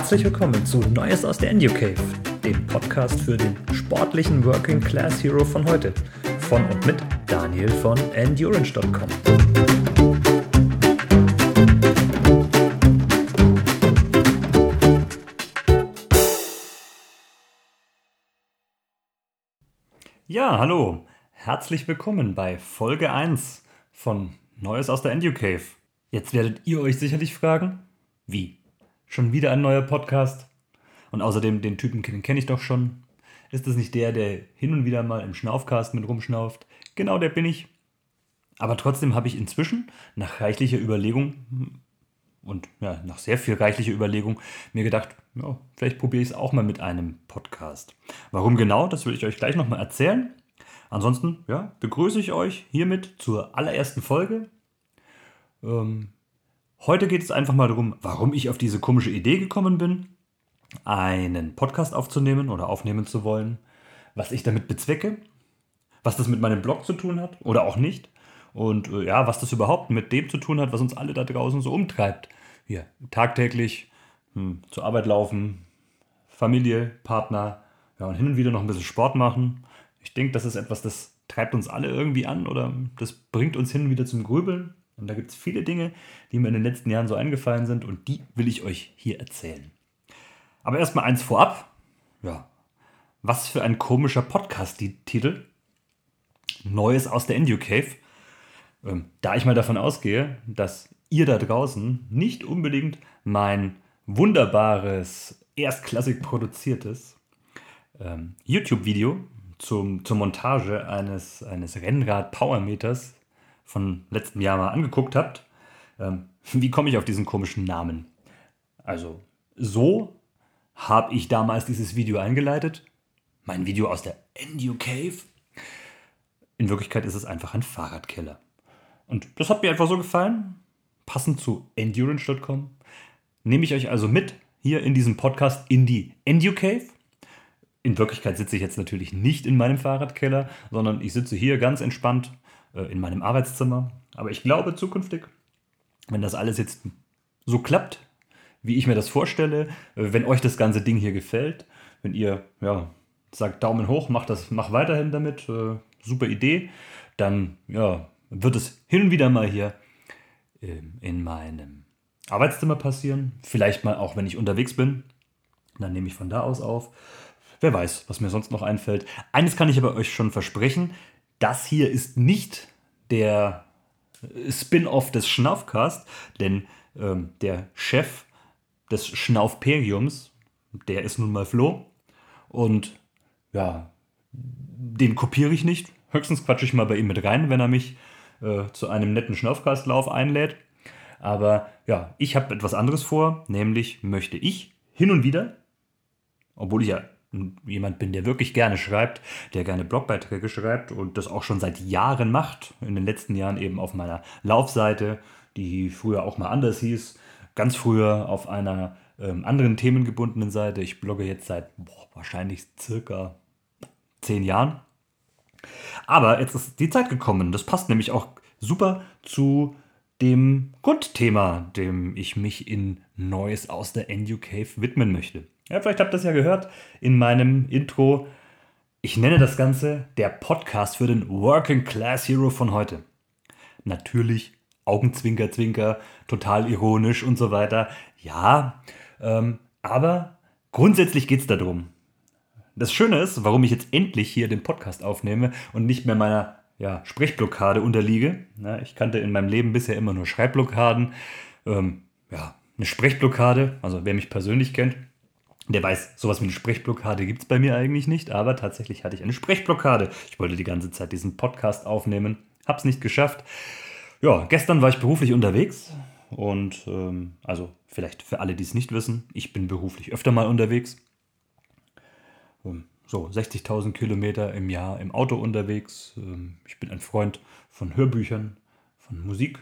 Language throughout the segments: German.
Herzlich willkommen zu Neues aus der Cave, dem Podcast für den sportlichen Working Class Hero von heute. Von und mit Daniel von Endurance.com. Ja, hallo. Herzlich willkommen bei Folge 1 von Neues aus der Cave. Jetzt werdet ihr euch sicherlich fragen, wie? Schon wieder ein neuer Podcast? Und außerdem, den Typen kenne ich doch schon. Ist das nicht der, der hin und wieder mal im Schnaufcast mit rumschnauft? Genau, der bin ich. Aber trotzdem habe ich inzwischen, nach reichlicher Überlegung und ja, nach sehr viel reichlicher Überlegung, mir gedacht, ja, vielleicht probiere ich es auch mal mit einem Podcast. Warum genau, das will ich euch gleich nochmal erzählen. Ansonsten, ja, begrüße ich euch hiermit zur allerersten Folge. Ähm, Heute geht es einfach mal darum, warum ich auf diese komische Idee gekommen bin, einen Podcast aufzunehmen oder aufnehmen zu wollen, was ich damit bezwecke, was das mit meinem Blog zu tun hat oder auch nicht und äh, ja, was das überhaupt mit dem zu tun hat, was uns alle da draußen so umtreibt. Hier, tagtäglich hm, zur Arbeit laufen, Familie, Partner, ja, und hin und wieder noch ein bisschen Sport machen. Ich denke, das ist etwas, das treibt uns alle irgendwie an oder das bringt uns hin und wieder zum Grübeln. Und da gibt es viele Dinge, die mir in den letzten Jahren so eingefallen sind und die will ich euch hier erzählen. Aber erstmal eins vorab. Ja, was für ein komischer Podcast-Titel. Neues aus der Endu Cave. Ähm, da ich mal davon ausgehe, dass ihr da draußen nicht unbedingt mein wunderbares, erstklassig produziertes ähm, YouTube-Video zur Montage eines, eines Rennrad-Powermeters von letztem Jahr mal angeguckt habt, ähm, wie komme ich auf diesen komischen Namen? Also, so habe ich damals dieses Video eingeleitet. Mein Video aus der Endu Cave. In Wirklichkeit ist es einfach ein Fahrradkeller. Und das hat mir einfach so gefallen. Passend zu endurance.com nehme ich euch also mit hier in diesem Podcast in die Endu Cave. In Wirklichkeit sitze ich jetzt natürlich nicht in meinem Fahrradkeller, sondern ich sitze hier ganz entspannt in meinem Arbeitszimmer. Aber ich glaube zukünftig, wenn das alles jetzt so klappt, wie ich mir das vorstelle, äh, wenn euch das ganze Ding hier gefällt, wenn ihr ja, sagt Daumen hoch, macht das, mach weiterhin damit, äh, super Idee, dann ja, wird es hin und wieder mal hier ähm, in meinem Arbeitszimmer passieren. Vielleicht mal auch, wenn ich unterwegs bin. Dann nehme ich von da aus auf. Wer weiß, was mir sonst noch einfällt. Eines kann ich aber euch schon versprechen das hier ist nicht der Spin-off des Schnaufcast, denn ähm, der Chef des Schnaufperiums, der ist nun mal Flo. Und ja, den kopiere ich nicht. Höchstens quatsche ich mal bei ihm mit rein, wenn er mich äh, zu einem netten Schnaufcastlauf einlädt. Aber ja, ich habe etwas anderes vor, nämlich möchte ich hin und wieder, obwohl ich ja jemand bin, der wirklich gerne schreibt, der gerne Blogbeiträge schreibt und das auch schon seit Jahren macht. In den letzten Jahren eben auf meiner Laufseite, die früher auch mal anders hieß. Ganz früher auf einer ähm, anderen themengebundenen Seite. Ich blogge jetzt seit boah, wahrscheinlich circa zehn Jahren. Aber jetzt ist die Zeit gekommen. Das passt nämlich auch super zu dem Grundthema, dem ich mich in Neues aus der NU Cave widmen möchte. Ja, vielleicht habt ihr das ja gehört in meinem Intro. Ich nenne das Ganze der Podcast für den Working Class Hero von heute. Natürlich Augenzwinker, Zwinker, total ironisch und so weiter. Ja, ähm, aber grundsätzlich geht es darum. Das Schöne ist, warum ich jetzt endlich hier den Podcast aufnehme und nicht mehr meiner ja, Sprechblockade unterliege. Ja, ich kannte in meinem Leben bisher immer nur Schreibblockaden. Ähm, ja, eine Sprechblockade, also wer mich persönlich kennt, der weiß, sowas wie eine Sprechblockade gibt es bei mir eigentlich nicht, aber tatsächlich hatte ich eine Sprechblockade. Ich wollte die ganze Zeit diesen Podcast aufnehmen, hab's nicht geschafft. Ja, gestern war ich beruflich unterwegs und ähm, also vielleicht für alle, die es nicht wissen, ich bin beruflich öfter mal unterwegs. Um, so 60.000 Kilometer im Jahr im Auto unterwegs. Ähm, ich bin ein Freund von Hörbüchern, von Musik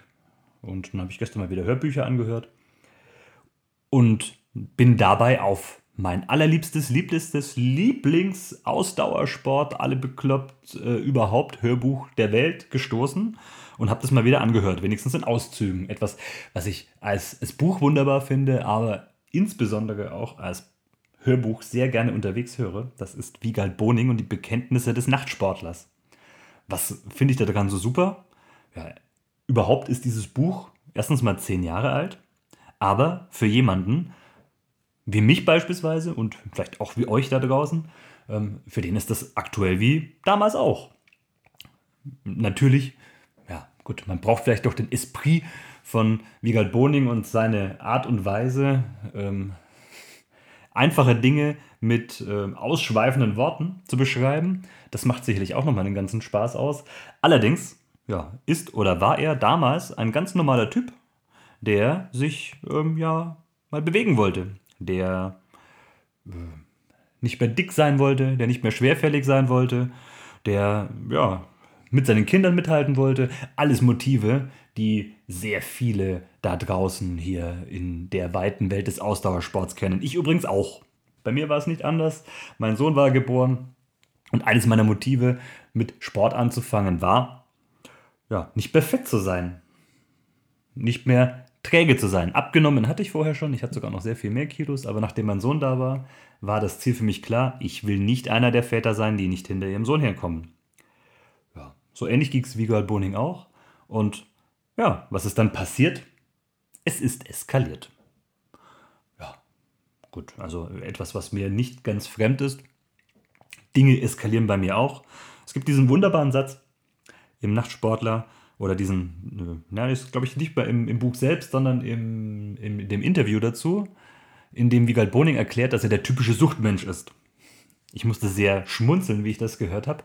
und dann habe ich gestern mal wieder Hörbücher angehört und bin dabei auf mein allerliebstes, lieblichstes Lieblings-Ausdauersport, alle bekloppt äh, überhaupt Hörbuch der Welt gestoßen und habe das mal wieder angehört, wenigstens in Auszügen. Etwas, was ich als, als Buch wunderbar finde, aber insbesondere auch als Hörbuch sehr gerne unterwegs höre. Das ist Wiegald Boning und die Bekenntnisse des Nachtsportlers. Was finde ich da dran so super? Ja, überhaupt ist dieses Buch erstens mal zehn Jahre alt, aber für jemanden wie mich beispielsweise und vielleicht auch wie euch da draußen, ähm, für den ist das aktuell wie damals auch. Natürlich, ja gut, man braucht vielleicht doch den Esprit von Wiegald Boning und seine Art und Weise, ähm, einfache Dinge mit äh, ausschweifenden Worten zu beschreiben. Das macht sicherlich auch nochmal den ganzen Spaß aus. Allerdings, ja, ist oder war er damals ein ganz normaler Typ, der sich ähm, ja mal bewegen wollte, der äh, nicht mehr dick sein wollte, der nicht mehr schwerfällig sein wollte, der ja mit seinen Kindern mithalten wollte. Alles Motive, die sehr viele da draußen hier in der weiten Welt des Ausdauersports kennen. Ich übrigens auch. Bei mir war es nicht anders. Mein Sohn war geboren und eines meiner Motive, mit Sport anzufangen, war, ja, nicht perfekt zu sein. Nicht mehr träge zu sein. Abgenommen hatte ich vorher schon. Ich hatte sogar noch sehr viel mehr Kilos, aber nachdem mein Sohn da war, war das Ziel für mich klar. Ich will nicht einer der Väter sein, die nicht hinter ihrem Sohn herkommen. Ja, so ähnlich ging es Vigal Boning auch. Und ja, was ist dann passiert? Es ist eskaliert. Ja, gut, also etwas, was mir nicht ganz fremd ist. Dinge eskalieren bei mir auch. Es gibt diesen wunderbaren Satz im Nachtsportler oder diesen, na, ist glaube ich nicht bei im, im Buch selbst, sondern im, in dem Interview dazu, in dem Wiegald Boning erklärt, dass er der typische Suchtmensch ist. Ich musste sehr schmunzeln, wie ich das gehört habe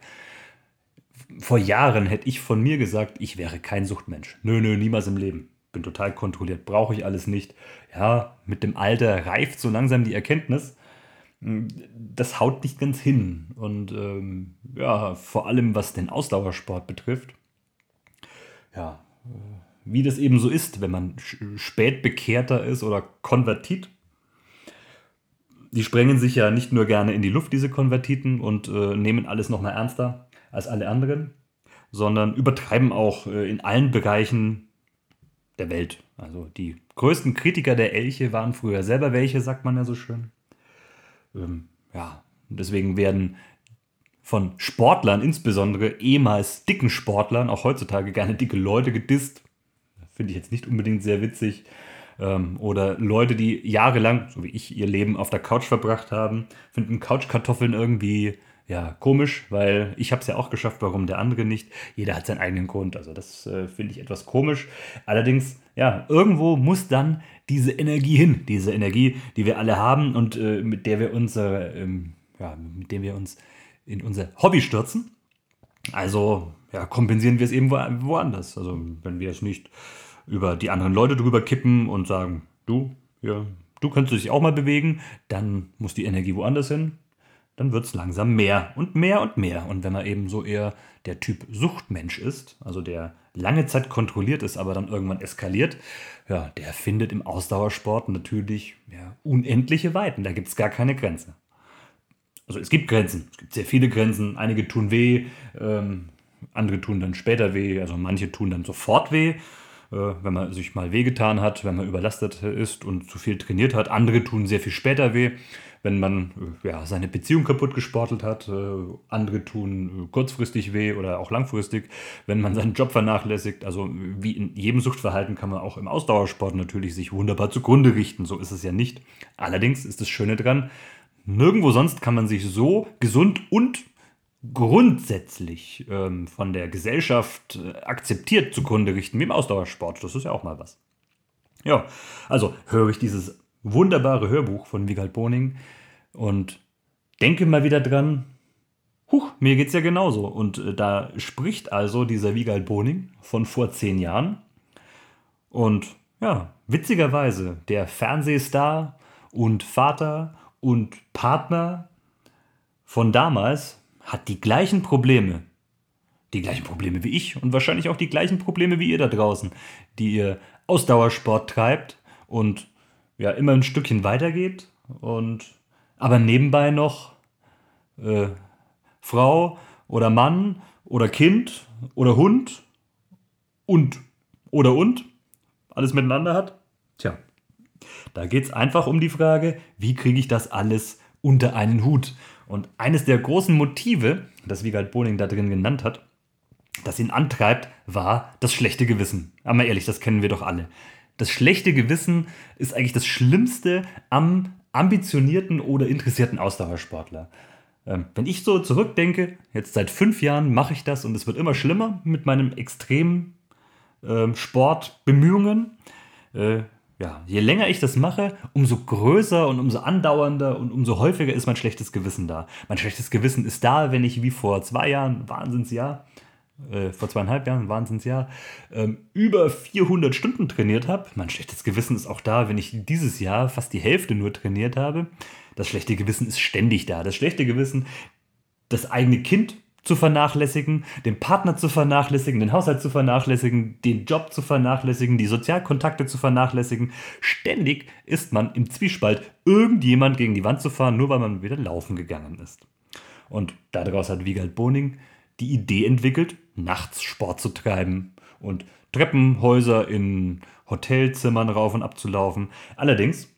vor Jahren hätte ich von mir gesagt, ich wäre kein Suchtmensch. Nö, nö, niemals im Leben. Bin total kontrolliert, brauche ich alles nicht. Ja, mit dem Alter reift so langsam die Erkenntnis. Hm, das haut nicht ganz hin. Und ähm, ja, vor allem was den Ausdauersport betrifft. Ja, wie das eben so ist, wenn man spätbekehrter ist oder konvertit. Die sprengen sich ja nicht nur gerne in die Luft, diese Konvertiten, und äh, nehmen alles noch mal ernster als alle anderen, sondern übertreiben auch äh, in allen Bereichen der Welt. Also die größten Kritiker der Elche waren früher selber welche, sagt man ja so schön. Ähm, ja, deswegen werden von Sportlern, insbesondere ehemals dicken Sportlern, auch heutzutage gerne dicke Leute gedisst. Finde ich jetzt nicht unbedingt sehr witzig. Ähm, oder Leute, die jahrelang, so wie ich, ihr Leben auf der Couch verbracht haben, finden Couchkartoffeln irgendwie ja, komisch, weil ich habe es ja auch geschafft, warum der andere nicht. Jeder hat seinen eigenen Grund. Also das äh, finde ich etwas komisch. Allerdings, ja, irgendwo muss dann diese Energie hin. Diese Energie, die wir alle haben und äh, mit der wir unser, ähm, ja, mit dem wir uns in unser Hobby stürzen. Also ja, kompensieren wir es eben wo, woanders. Also wenn wir es nicht über die anderen Leute drüber kippen und sagen, du, ja, du könntest dich auch mal bewegen, dann muss die Energie woanders hin dann wird es langsam mehr und mehr und mehr. Und wenn man eben so eher der Typ Suchtmensch ist, also der lange Zeit kontrolliert ist, aber dann irgendwann eskaliert, ja, der findet im Ausdauersport natürlich ja, unendliche Weiten. Da gibt es gar keine Grenze. Also es gibt Grenzen, es gibt sehr viele Grenzen. Einige tun weh, ähm, andere tun dann später weh, also manche tun dann sofort weh äh, wenn man sich mal wehgetan hat, wenn man überlastet ist und zu viel trainiert hat. Andere tun sehr viel später weh wenn man äh, ja, seine Beziehung kaputt gesportelt hat. Äh, andere tun äh, kurzfristig weh oder auch langfristig, wenn man seinen Job vernachlässigt. Also wie in jedem Suchtverhalten kann man auch im Ausdauersport natürlich sich wunderbar zugrunde richten. So ist es ja nicht. Allerdings ist das Schöne dran, nirgendwo sonst kann man sich so gesund und grundsätzlich ähm, von der Gesellschaft akzeptiert zugrunde richten wie im Ausdauersport. Das ist ja auch mal was. Ja, also höre ich dieses wunderbare Hörbuch von Wiegald Boning und denke mal wieder dran, huch, mir geht's ja genauso. Und äh, da spricht also dieser Wiegald Boning von vor zehn Jahren. Und ja, witzigerweise, der Fernsehstar und Vater und Partner von damals hat die gleichen Probleme. Die gleichen Probleme wie ich und wahrscheinlich auch die gleichen Probleme wie ihr da draußen, die ihr Ausdauersport treibt und ja immer ein Stückchen weitergeht und aber nebenbei noch äh, Frau oder Mann oder Kind oder Hund und oder und alles miteinander hat. Tja, Da geht es einfach um die Frage, wie kriege ich das alles unter einen Hut? Und eines der großen Motive, das Wiegald Boning da drin genannt hat, das ihn antreibt, war das schlechte Gewissen. Aber ehrlich, das kennen wir doch alle. Das schlechte Gewissen ist eigentlich das Schlimmste am ambitionierten oder interessierten Ausdauersportler. Ähm, wenn ich so zurückdenke, jetzt seit fünf Jahren mache ich das und es wird immer schlimmer mit meinen extremen ähm, Sportbemühungen. Äh, ja, je länger ich das mache, umso größer und umso andauernder und umso häufiger ist mein schlechtes Gewissen da. Mein schlechtes Gewissen ist da, wenn ich wie vor zwei Jahren, Wahnsinnsjahr, äh, vor zweieinhalb Jahren, Wahnsinnsjahr, ähm, über 400 Stunden trainiert habe. Mein schlechtes Gewissen ist auch da, wenn ich dieses Jahr fast die Hälfte nur trainiert habe. Das schlechte Gewissen ist ständig da. Das schlechte Gewissen, das eigene Kind zu vernachlässigen, den Partner zu vernachlässigen, den Haushalt zu vernachlässigen, den Job zu vernachlässigen, die Sozialkontakte zu vernachlässigen. Ständig ist man im Zwiespalt, irgendjemand gegen die Wand zu fahren, nur weil man wieder laufen gegangen ist. Und daraus hat Wiegald Boning die Idee entwickelt, nachts Sport zu treiben und Treppenhäuser in Hotelzimmern rauf und ab zu laufen. Allerdings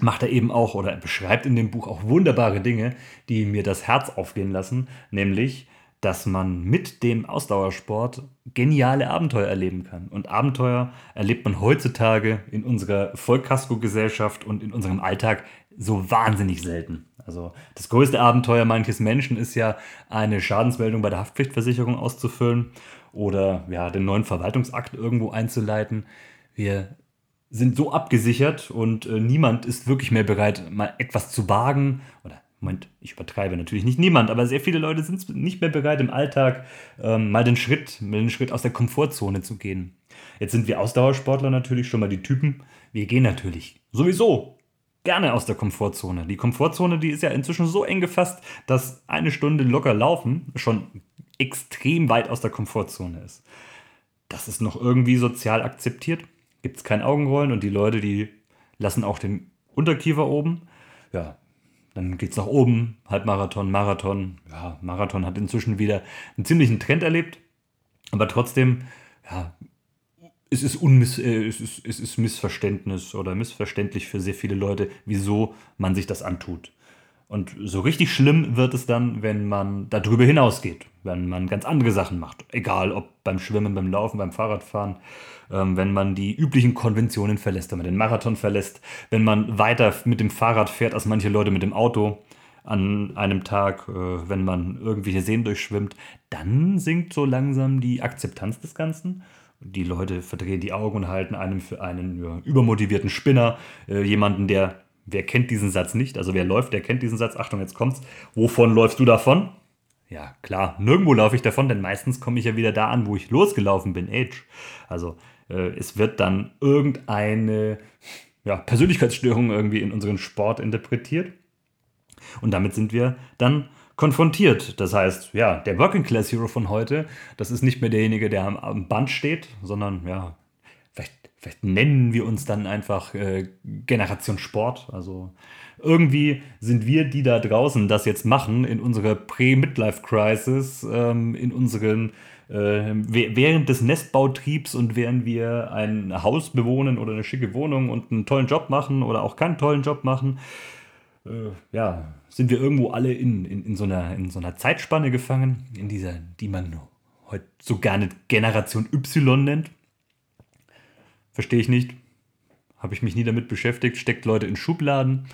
macht er eben auch oder er beschreibt in dem Buch auch wunderbare Dinge, die mir das Herz aufgehen lassen, nämlich dass man mit dem Ausdauersport geniale Abenteuer erleben kann. Und Abenteuer erlebt man heutzutage in unserer Vollkasko-Gesellschaft und in unserem Alltag so wahnsinnig selten. Also das größte Abenteuer manches Menschen ist ja, eine Schadensmeldung bei der Haftpflichtversicherung auszufüllen oder ja, den neuen Verwaltungsakt irgendwo einzuleiten. Wir sind so abgesichert und äh, niemand ist wirklich mehr bereit, mal etwas zu wagen. Oder, Moment, ich übertreibe natürlich nicht niemand, aber sehr viele Leute sind nicht mehr bereit, im Alltag ähm, mal den Schritt, mal den Schritt aus der Komfortzone zu gehen. Jetzt sind wir Ausdauersportler natürlich schon mal die Typen. Wir gehen natürlich sowieso gerne aus der Komfortzone. Die Komfortzone, die ist ja inzwischen so eng gefasst, dass eine Stunde locker laufen schon extrem weit aus der Komfortzone ist. Das ist noch irgendwie sozial akzeptiert gibt es kein Augenrollen und die Leute, die lassen auch den Unterkiefer oben. Ja, dann geht es nach oben, Halbmarathon, Marathon. Ja, Marathon hat inzwischen wieder einen ziemlichen Trend erlebt, aber trotzdem, ja, es ist, Unmiss, äh, es, ist, es ist Missverständnis oder missverständlich für sehr viele Leute, wieso man sich das antut. Und so richtig schlimm wird es dann, wenn man darüber hinausgeht, wenn man ganz andere Sachen macht. Egal ob beim Schwimmen, beim Laufen, beim Fahrradfahren, ähm, wenn man die üblichen Konventionen verlässt, wenn man den Marathon verlässt, wenn man weiter mit dem Fahrrad fährt als manche Leute mit dem Auto an einem Tag, äh, wenn man irgendwelche Seen durchschwimmt, dann sinkt so langsam die Akzeptanz des Ganzen. Die Leute verdrehen die Augen und halten einen für einen ja, übermotivierten Spinner, äh, jemanden, der Wer kennt diesen Satz nicht? Also wer läuft, der kennt diesen Satz. Achtung, jetzt kommt's. Wovon läufst du davon? Ja, klar, nirgendwo laufe ich davon, denn meistens komme ich ja wieder da an, wo ich losgelaufen bin. Age. Also äh, es wird dann irgendeine ja, Persönlichkeitsstörung irgendwie in unseren Sport interpretiert. Und damit sind wir dann konfrontiert. Das heißt, ja, der Working Class Hero von heute, das ist nicht mehr derjenige, der am, am Band steht, sondern ja, vielleicht nennen wir uns dann einfach äh, Generation Sport. Also irgendwie sind wir, die da draußen das jetzt machen, in unserer Pre-Midlife-Crisis, ähm, in unseren äh, während des Nestbautriebs und während wir ein Haus bewohnen oder eine schicke Wohnung und einen tollen Job machen oder auch keinen tollen Job machen, äh, ja, sind wir irgendwo alle in, in, in, so einer, in so einer Zeitspanne gefangen, in dieser, die man heute so gerne Generation Y nennt. Verstehe ich nicht. Habe ich mich nie damit beschäftigt. Steckt Leute in Schubladen.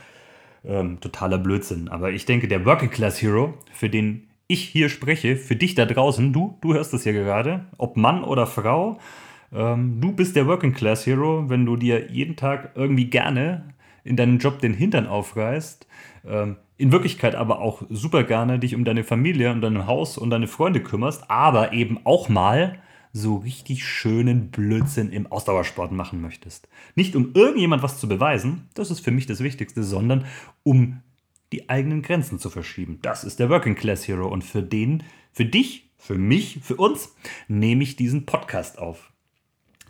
Ähm, totaler Blödsinn. Aber ich denke, der Working Class Hero, für den ich hier spreche, für dich da draußen, du, du hörst das hier gerade, ob Mann oder Frau, ähm, du bist der Working Class Hero, wenn du dir jeden Tag irgendwie gerne in deinem Job den Hintern aufreißt, ähm, in Wirklichkeit aber auch super gerne dich um deine Familie und dein Haus und deine Freunde kümmerst, aber eben auch mal so richtig schönen Blödsinn im Ausdauersport machen möchtest. Nicht um irgendjemand was zu beweisen, das ist für mich das Wichtigste, sondern um die eigenen Grenzen zu verschieben. Das ist der Working Class Hero und für den, für dich, für mich, für uns nehme ich diesen Podcast auf.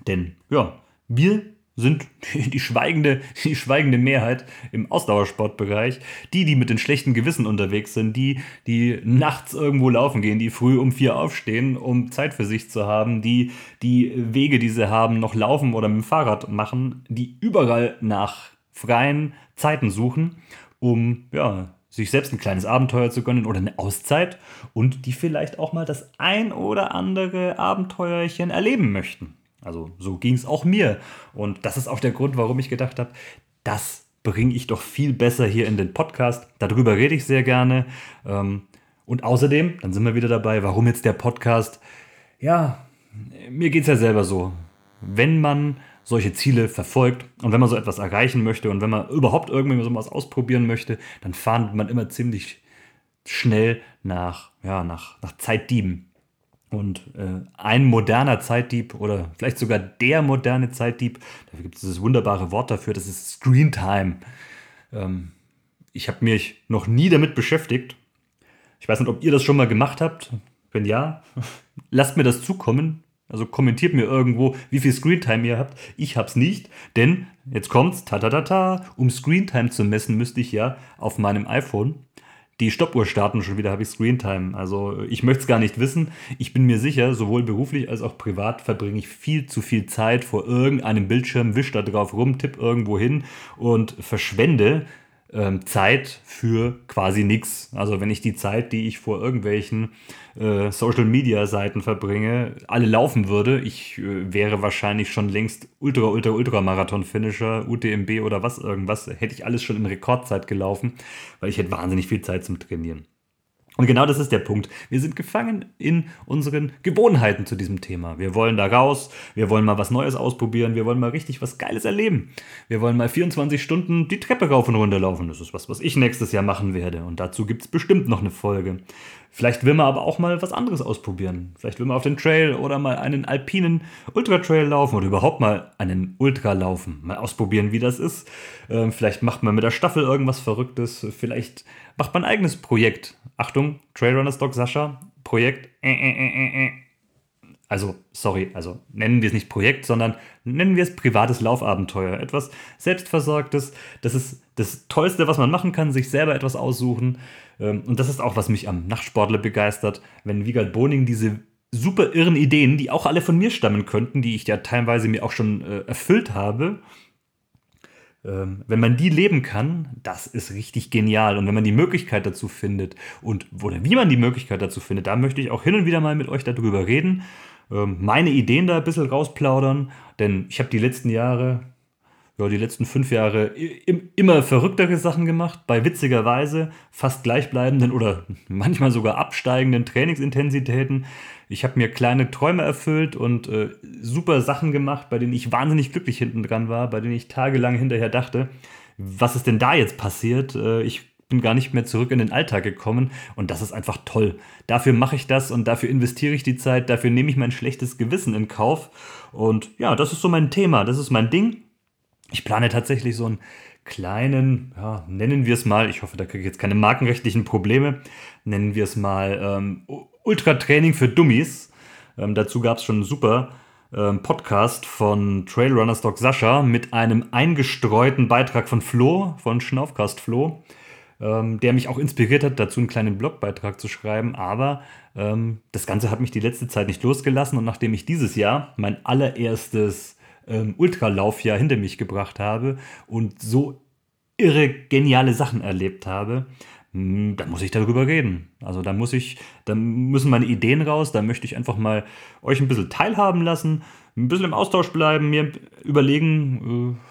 Denn ja, wir sind die schweigende, die schweigende Mehrheit im Ausdauersportbereich. Die, die mit den schlechten Gewissen unterwegs sind, die, die nachts irgendwo laufen gehen, die früh um vier aufstehen, um Zeit für sich zu haben, die die Wege, die sie haben, noch laufen oder mit dem Fahrrad machen, die überall nach freien Zeiten suchen, um ja, sich selbst ein kleines Abenteuer zu gönnen oder eine Auszeit und die vielleicht auch mal das ein oder andere Abenteuerchen erleben möchten. Also so ging es auch mir. Und das ist auch der Grund, warum ich gedacht habe, das bringe ich doch viel besser hier in den Podcast. Darüber rede ich sehr gerne. Ähm, und außerdem, dann sind wir wieder dabei, warum jetzt der Podcast? Ja, mir geht es ja selber so. Wenn man solche Ziele verfolgt und wenn man so etwas erreichen möchte und wenn man überhaupt irgendwie so was ausprobieren möchte, dann fahndet man immer ziemlich schnell nach, ja, nach, nach Zeitdieben. Und äh, ein moderner Zeitdieb oder vielleicht sogar der moderne Zeitdieb, da gibt es dieses wunderbare Wort dafür, das ist Screen Time. Ähm, ich habe mich noch nie damit beschäftigt. Ich weiß nicht, ob ihr das schon mal gemacht habt. Wenn ja, lasst mir das zukommen. Also kommentiert mir irgendwo, wie viel Screentime ihr habt. Ich hab's nicht, denn jetzt kommt's, ta ta ta ta, um Screentime zu messen, müsste ich ja auf meinem iPhone die Stoppuhr starten schon wieder, habe ich Screentime. Also ich möchte es gar nicht wissen. Ich bin mir sicher, sowohl beruflich als auch privat verbringe ich viel zu viel Zeit vor irgendeinem Bildschirm, wisch da drauf rum, tipp irgendwo hin und verschwende ähm, Zeit für quasi nichts. Also wenn ich die Zeit, die ich vor irgendwelchen äh, Social-Media-Seiten verbringe, alle laufen würde, ich äh, wäre wahrscheinlich schon längst Ultra, Ultra, Ultra-Marathon-Finisher, UTMB oder was irgendwas, hätte ich alles schon in Rekordzeit gelaufen, weil ich hätte wahnsinnig viel Zeit zum Trainieren. Und genau das ist der Punkt. Wir sind gefangen in unseren Gewohnheiten zu diesem Thema. Wir wollen da raus, wir wollen mal was Neues ausprobieren, wir wollen mal richtig was Geiles erleben. Wir wollen mal 24 Stunden die Treppe rauf und runter laufen. Das ist was, was ich nächstes Jahr machen werde. Und dazu gibt es bestimmt noch eine Folge. Vielleicht will man aber auch mal was anderes ausprobieren. Vielleicht will man auf den Trail oder mal einen alpinen Ultra-Trail laufen oder überhaupt mal einen Ultra laufen. Mal ausprobieren, wie das ist. Ähm, vielleicht macht man mit der Staffel irgendwas Verrücktes. Vielleicht macht man ein eigenes Projekt. Achtung, Trailrunners Dog Sascha, Projekt. Äh, äh, äh, äh, also, sorry, also nennen wir es nicht Projekt, sondern nennen wir es privates Laufabenteuer. Etwas Selbstversorgtes. Das ist das Tollste, was man machen kann, sich selber etwas aussuchen. Ähm, und das ist auch, was mich am Nachtsportler begeistert, wenn Wiegald Boning diese super irren Ideen, die auch alle von mir stammen könnten, die ich ja teilweise mir auch schon äh, erfüllt habe, wenn man die leben kann, das ist richtig genial. Und wenn man die Möglichkeit dazu findet und oder wie man die Möglichkeit dazu findet, da möchte ich auch hin und wieder mal mit euch darüber reden, ähm, meine Ideen da ein bisschen rausplaudern, denn ich habe die letzten Jahre, ja, die letzten fünf Jahre immer verrücktere Sachen gemacht, bei witzigerweise fast gleichbleibenden oder manchmal sogar absteigenden Trainingsintensitäten. Ich habe mir kleine Träume erfüllt und äh, super Sachen gemacht, bei denen ich wahnsinnig glücklich hinten dran war, bei denen ich tagelang hinterher dachte, was ist denn da jetzt passiert? Äh, ich bin gar nicht mehr zurück in den Alltag gekommen und das ist einfach toll. Dafür mache ich das und dafür investiere ich die Zeit, dafür nehme ich mein schlechtes Gewissen in Kauf und ja, das ist so mein Thema, das ist mein Ding. Ich plane tatsächlich so einen kleinen, ja, nennen wir es mal, ich hoffe, da kriege ich jetzt keine markenrechtlichen Probleme, nennen wir es mal ähm, Ultra-Training für Dummies. Ähm, dazu gab es schon einen super ähm, Podcast von Trailrunners Dog Sascha mit einem eingestreuten Beitrag von Flo, von Schnaufcast Flo, ähm, der mich auch inspiriert hat, dazu einen kleinen Blogbeitrag zu schreiben. Aber ähm, das Ganze hat mich die letzte Zeit nicht losgelassen und nachdem ich dieses Jahr mein allererstes ähm, Ultralaufjahr hinter mich gebracht habe und so irre geniale Sachen erlebt habe, hm, da muss ich darüber reden. Also da muss ich, da müssen meine Ideen raus, da möchte ich einfach mal euch ein bisschen teilhaben lassen, ein bisschen im Austausch bleiben, mir überlegen, äh,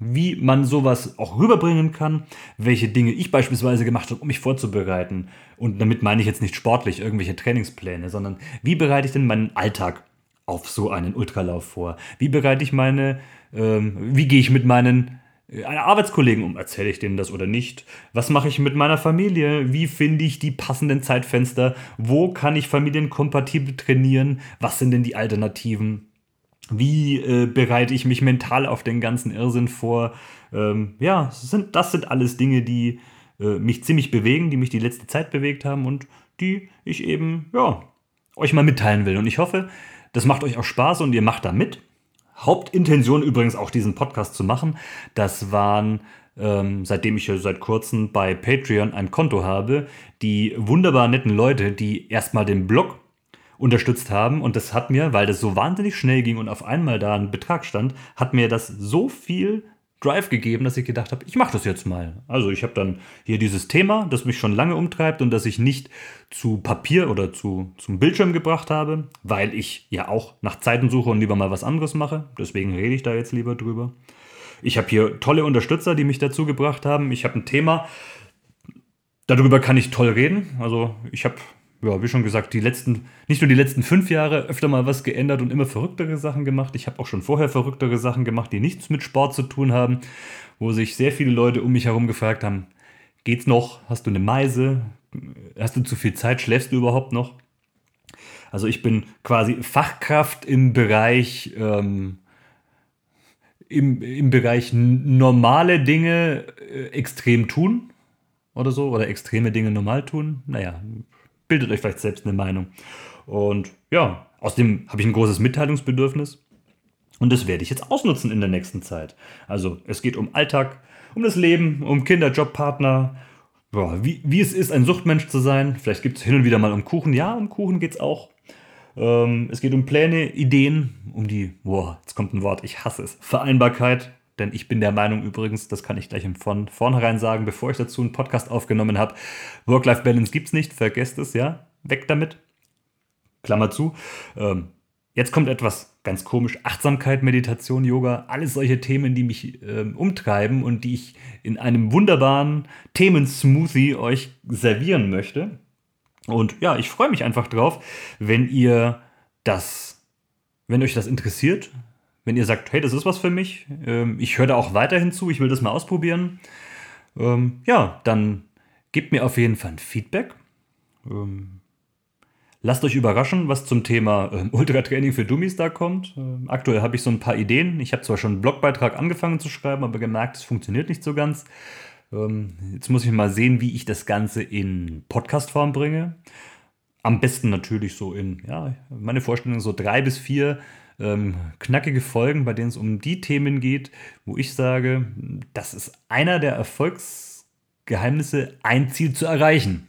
wie man sowas auch rüberbringen kann, welche Dinge ich beispielsweise gemacht habe, um mich vorzubereiten. Und damit meine ich jetzt nicht sportlich irgendwelche Trainingspläne, sondern wie bereite ich denn meinen Alltag auf so einen Ultralauf vor? Wie bereite ich meine, ähm, wie gehe ich mit meinen äh, Arbeitskollegen um? Erzähle ich denen das oder nicht? Was mache ich mit meiner Familie? Wie finde ich die passenden Zeitfenster? Wo kann ich familienkompatibel trainieren? Was sind denn die Alternativen? Wie äh, bereite ich mich mental auf den ganzen Irrsinn vor? Ähm, ja, sind, das sind alles Dinge, die äh, mich ziemlich bewegen, die mich die letzte Zeit bewegt haben und die ich eben, ja, euch mal mitteilen will. Und ich hoffe, das macht euch auch Spaß und ihr macht da mit. Hauptintention übrigens auch diesen Podcast zu machen, das waren, ähm, seitdem ich seit kurzem bei Patreon ein Konto habe, die wunderbar netten Leute, die erstmal den Blog unterstützt haben. Und das hat mir, weil das so wahnsinnig schnell ging und auf einmal da ein Betrag stand, hat mir das so viel Drive gegeben, dass ich gedacht habe, ich mache das jetzt mal. Also ich habe dann hier dieses Thema, das mich schon lange umtreibt und das ich nicht zu Papier oder zu, zum Bildschirm gebracht habe, weil ich ja auch nach Zeiten suche und lieber mal was anderes mache. Deswegen rede ich da jetzt lieber drüber. Ich habe hier tolle Unterstützer, die mich dazu gebracht haben. Ich habe ein Thema, darüber kann ich toll reden. Also ich habe ja, wie schon gesagt, die letzten, nicht nur die letzten fünf Jahre öfter mal was geändert und immer verrücktere Sachen gemacht. Ich habe auch schon vorher verrücktere Sachen gemacht, die nichts mit Sport zu tun haben, wo sich sehr viele Leute um mich herum gefragt haben, geht's noch? Hast du eine Meise? Hast du zu viel Zeit? Schläfst du überhaupt noch? Also ich bin quasi Fachkraft im Bereich, ähm, im, im Bereich normale Dinge äh, extrem tun oder so, oder extreme Dinge normal tun. Naja, bildet euch vielleicht selbst eine Meinung. Und ja, außerdem habe ich ein großes Mitteilungsbedürfnis. Und das werde ich jetzt ausnutzen in der nächsten Zeit. Also es geht um Alltag, um das Leben, um Kinder, Job, Partner, boah, wie, wie es ist, ein Suchtmensch zu sein. Vielleicht gibt es hin und wieder mal um Kuchen. Ja, um Kuchen geht es auch. Ähm, es geht um Pläne, Ideen, um die, boah, jetzt kommt ein Wort, ich hasse es, Vereinbarkeit. Denn ich bin der Meinung übrigens, das kann ich gleich von vornherein sagen, bevor ich dazu einen Podcast aufgenommen habe, Work-Life-Balance gibt es nicht, vergesst es, ja, weg damit. Klammer zu. Ähm, jetzt kommt etwas ganz komisch. Achtsamkeit, Meditation, Yoga, alles solche Themen, die mich ähm, umtreiben und die ich in einem wunderbaren Themen-Smoothie euch servieren möchte. Und ja, ich freue mich einfach drauf, wenn ihr das, wenn euch das interessiert, wenn ihr sagt, hey, das ist was für mich, ähm, ich höre da auch weiterhin zu, ich will das mal ausprobieren, ähm, ja, dann gebt mir auf jeden Fall ein Feedback. Ähm, lasst euch überraschen, was zum Thema ähm, Ultratraining für Dummies da kommt. Ähm, aktuell habe ich so ein paar Ideen. Ich habe zwar schon einen Blogbeitrag angefangen zu schreiben, aber gemerkt, es funktioniert nicht so ganz. Ähm, jetzt muss ich mal sehen, wie ich das Ganze in Podcastform bringe. Am besten natürlich so in, ja, meine Vorstellung so drei bis vier ähm, knackige Folgen, bei denen es um die Themen geht, wo ich sage, das ist einer der Erfolgsgeheimnisse, ein Ziel zu erreichen.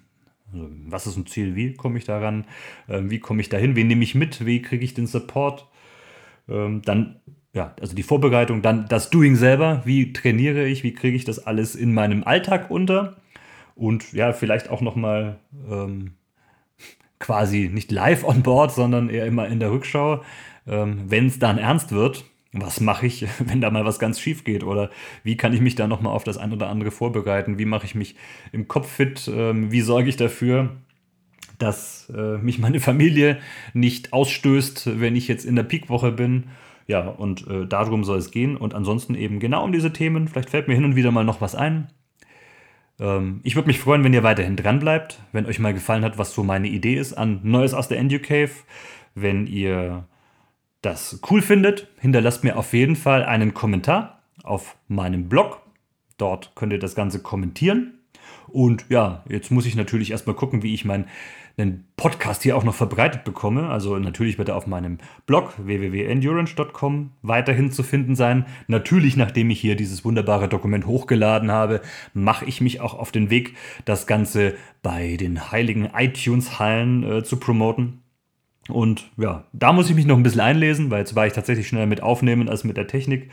Also, was ist ein Ziel? Wie komme ich daran? Ähm, wie komme ich dahin? Wen nehme ich mit? Wie kriege ich den Support? Ähm, dann, ja, also die Vorbereitung, dann das Doing selber. Wie trainiere ich? Wie kriege ich das alles in meinem Alltag unter? Und ja, vielleicht auch nochmal ähm, quasi nicht live on board, sondern eher immer in der Rückschau ähm, wenn es dann ernst wird, was mache ich, wenn da mal was ganz schief geht? Oder wie kann ich mich da nochmal auf das ein oder andere vorbereiten? Wie mache ich mich im Kopf fit? Ähm, wie sorge ich dafür, dass äh, mich meine Familie nicht ausstößt, wenn ich jetzt in der Peakwoche bin? Ja, und äh, darum soll es gehen. Und ansonsten eben genau um diese Themen. Vielleicht fällt mir hin und wieder mal noch was ein. Ähm, ich würde mich freuen, wenn ihr weiterhin dran bleibt, wenn euch mal gefallen hat, was so meine Idee ist an Neues aus der EnduCave. Wenn ihr das cool findet, hinterlasst mir auf jeden Fall einen Kommentar auf meinem Blog. Dort könnt ihr das Ganze kommentieren. Und ja, jetzt muss ich natürlich erstmal gucken, wie ich meinen Podcast hier auch noch verbreitet bekomme. Also natürlich wird er auf meinem Blog www.endurance.com weiterhin zu finden sein. Natürlich, nachdem ich hier dieses wunderbare Dokument hochgeladen habe, mache ich mich auch auf den Weg, das Ganze bei den heiligen iTunes-Hallen äh, zu promoten. Und ja, da muss ich mich noch ein bisschen einlesen, weil jetzt war ich tatsächlich schneller mit Aufnehmen als mit der Technik,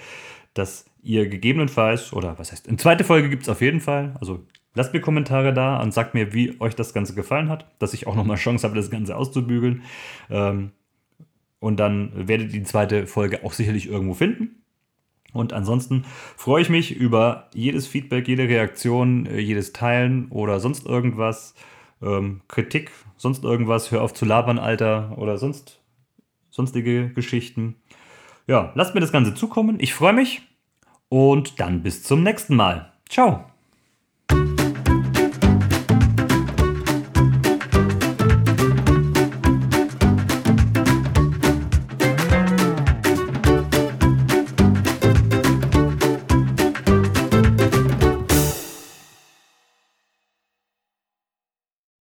dass ihr gegebenenfalls, oder was heißt, eine zweite Folge gibt es auf jeden Fall. Also lasst mir Kommentare da und sagt mir, wie euch das Ganze gefallen hat, dass ich auch nochmal Chance habe, das Ganze auszubügeln. Ähm, und dann werdet ihr die zweite Folge auch sicherlich irgendwo finden. Und ansonsten freue ich mich über jedes Feedback, jede Reaktion, äh, jedes Teilen oder sonst irgendwas ähm, Kritik, sonst irgendwas, hör auf zu labern, Alter, oder sonst sonstige Geschichten. Ja, lasst mir das Ganze zukommen. Ich freue mich und dann bis zum nächsten Mal. Ciao.